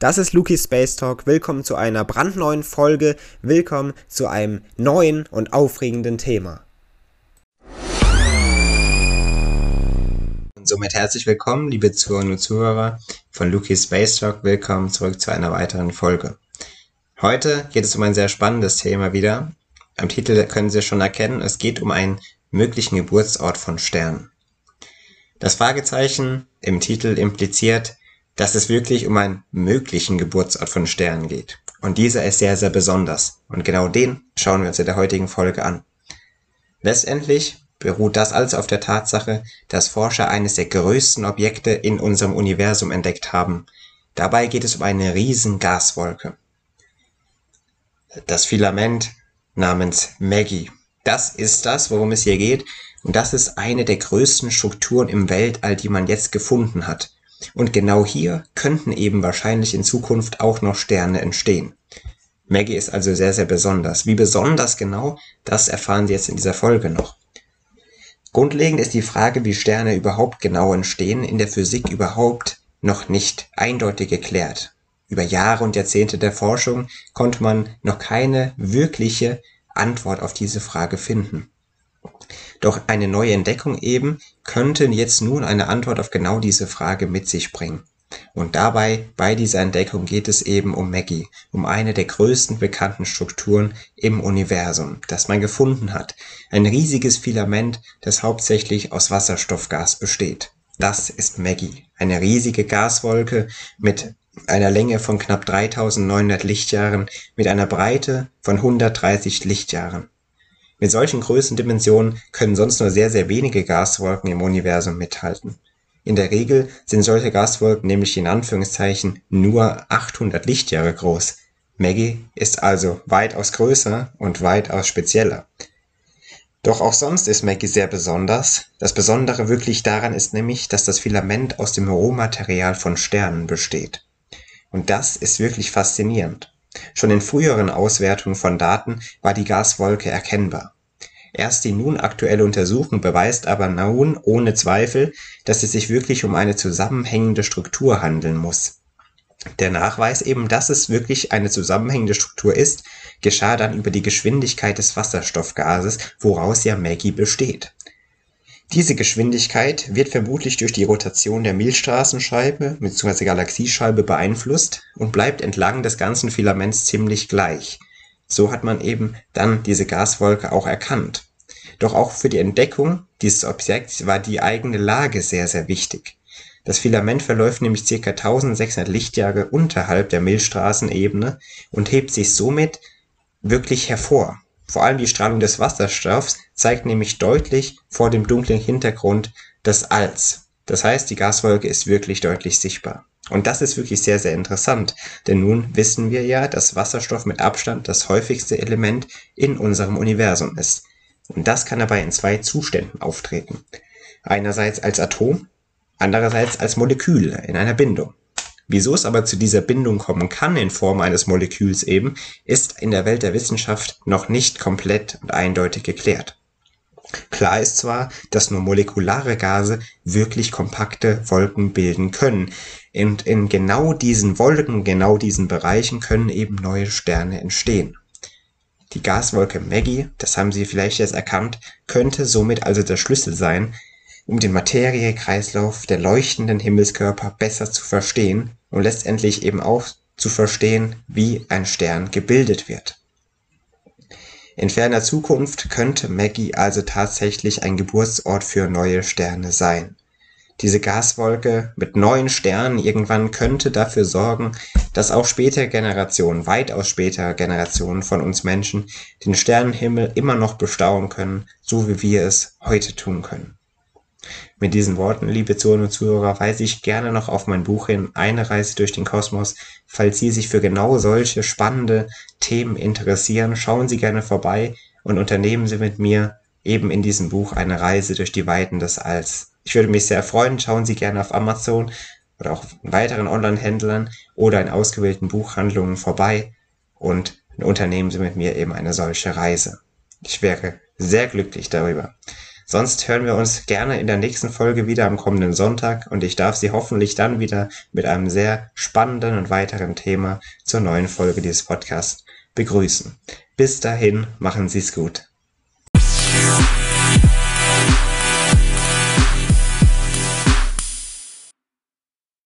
Das ist Luki Space Talk. Willkommen zu einer brandneuen Folge. Willkommen zu einem neuen und aufregenden Thema. Und somit herzlich willkommen, liebe Zuhörerinnen und Zuhörer von Luki Space Talk. Willkommen zurück zu einer weiteren Folge. Heute geht es um ein sehr spannendes Thema wieder. Am Titel können Sie schon erkennen, es geht um einen möglichen Geburtsort von Sternen. Das Fragezeichen im Titel impliziert, dass es wirklich um einen möglichen Geburtsort von Sternen geht. Und dieser ist sehr, sehr besonders. Und genau den schauen wir uns in der heutigen Folge an. Letztendlich beruht das alles auf der Tatsache, dass Forscher eines der größten Objekte in unserem Universum entdeckt haben. Dabei geht es um eine riesen Gaswolke. Das Filament namens Maggie. Das ist das, worum es hier geht. Und das ist eine der größten Strukturen im Weltall, die man jetzt gefunden hat. Und genau hier könnten eben wahrscheinlich in Zukunft auch noch Sterne entstehen. Maggie ist also sehr, sehr besonders. Wie besonders genau, das erfahren Sie jetzt in dieser Folge noch. Grundlegend ist die Frage, wie Sterne überhaupt genau entstehen, in der Physik überhaupt noch nicht eindeutig geklärt. Über Jahre und Jahrzehnte der Forschung konnte man noch keine wirkliche Antwort auf diese Frage finden. Doch eine neue Entdeckung eben könnte jetzt nun eine Antwort auf genau diese Frage mit sich bringen. Und dabei, bei dieser Entdeckung geht es eben um Maggie, um eine der größten bekannten Strukturen im Universum, das man gefunden hat. Ein riesiges Filament, das hauptsächlich aus Wasserstoffgas besteht. Das ist Maggie, eine riesige Gaswolke mit einer Länge von knapp 3900 Lichtjahren, mit einer Breite von 130 Lichtjahren. Mit solchen Größendimensionen können sonst nur sehr, sehr wenige Gaswolken im Universum mithalten. In der Regel sind solche Gaswolken nämlich in Anführungszeichen nur 800 Lichtjahre groß. Maggie ist also weitaus größer und weitaus spezieller. Doch auch sonst ist Maggie sehr besonders. Das Besondere wirklich daran ist nämlich, dass das Filament aus dem Rohmaterial von Sternen besteht. Und das ist wirklich faszinierend. Schon in früheren Auswertungen von Daten war die Gaswolke erkennbar. Erst die nun aktuelle Untersuchung beweist aber nun ohne Zweifel, dass es sich wirklich um eine zusammenhängende Struktur handeln muss. Der Nachweis eben, dass es wirklich eine zusammenhängende Struktur ist, geschah dann über die Geschwindigkeit des Wasserstoffgases, woraus ja Maggie besteht diese Geschwindigkeit wird vermutlich durch die Rotation der Milchstraßenscheibe bzw. Galaxiescheibe beeinflusst und bleibt entlang des ganzen Filaments ziemlich gleich. So hat man eben dann diese Gaswolke auch erkannt. Doch auch für die Entdeckung dieses Objekts war die eigene Lage sehr, sehr wichtig. Das Filament verläuft nämlich ca. 1600 Lichtjahre unterhalb der Milchstraßenebene und hebt sich somit wirklich hervor vor allem die Strahlung des Wasserstoffs zeigt nämlich deutlich vor dem dunklen Hintergrund des Alls. Das heißt, die Gaswolke ist wirklich deutlich sichtbar. Und das ist wirklich sehr, sehr interessant, denn nun wissen wir ja, dass Wasserstoff mit Abstand das häufigste Element in unserem Universum ist. Und das kann dabei in zwei Zuständen auftreten. Einerseits als Atom, andererseits als Molekül in einer Bindung. Wieso es aber zu dieser Bindung kommen kann in Form eines Moleküls eben, ist in der Welt der Wissenschaft noch nicht komplett und eindeutig geklärt. Klar ist zwar, dass nur molekulare Gase wirklich kompakte Wolken bilden können. Und in genau diesen Wolken, genau diesen Bereichen können eben neue Sterne entstehen. Die Gaswolke Maggie, das haben Sie vielleicht jetzt erkannt, könnte somit also der Schlüssel sein, um den Materiekreislauf der leuchtenden Himmelskörper besser zu verstehen und letztendlich eben auch zu verstehen, wie ein Stern gebildet wird. In ferner Zukunft könnte Maggie also tatsächlich ein Geburtsort für neue Sterne sein. Diese Gaswolke mit neuen Sternen irgendwann könnte dafür sorgen, dass auch spätere Generationen, weitaus spätere Generationen von uns Menschen den Sternenhimmel immer noch bestaunen können, so wie wir es heute tun können. Mit diesen Worten, liebe Zuhörer und Zuhörer, weise ich gerne noch auf mein Buch hin, Eine Reise durch den Kosmos. Falls Sie sich für genau solche spannende Themen interessieren, schauen Sie gerne vorbei und unternehmen Sie mit mir eben in diesem Buch eine Reise durch die Weiten des Alls. Ich würde mich sehr freuen, schauen Sie gerne auf Amazon oder auch weiteren Online-Händlern oder in ausgewählten Buchhandlungen vorbei und unternehmen Sie mit mir eben eine solche Reise. Ich wäre sehr glücklich darüber. Sonst hören wir uns gerne in der nächsten Folge wieder am kommenden Sonntag und ich darf Sie hoffentlich dann wieder mit einem sehr spannenden und weiteren Thema zur neuen Folge dieses Podcasts begrüßen. Bis dahin, machen Sie es gut.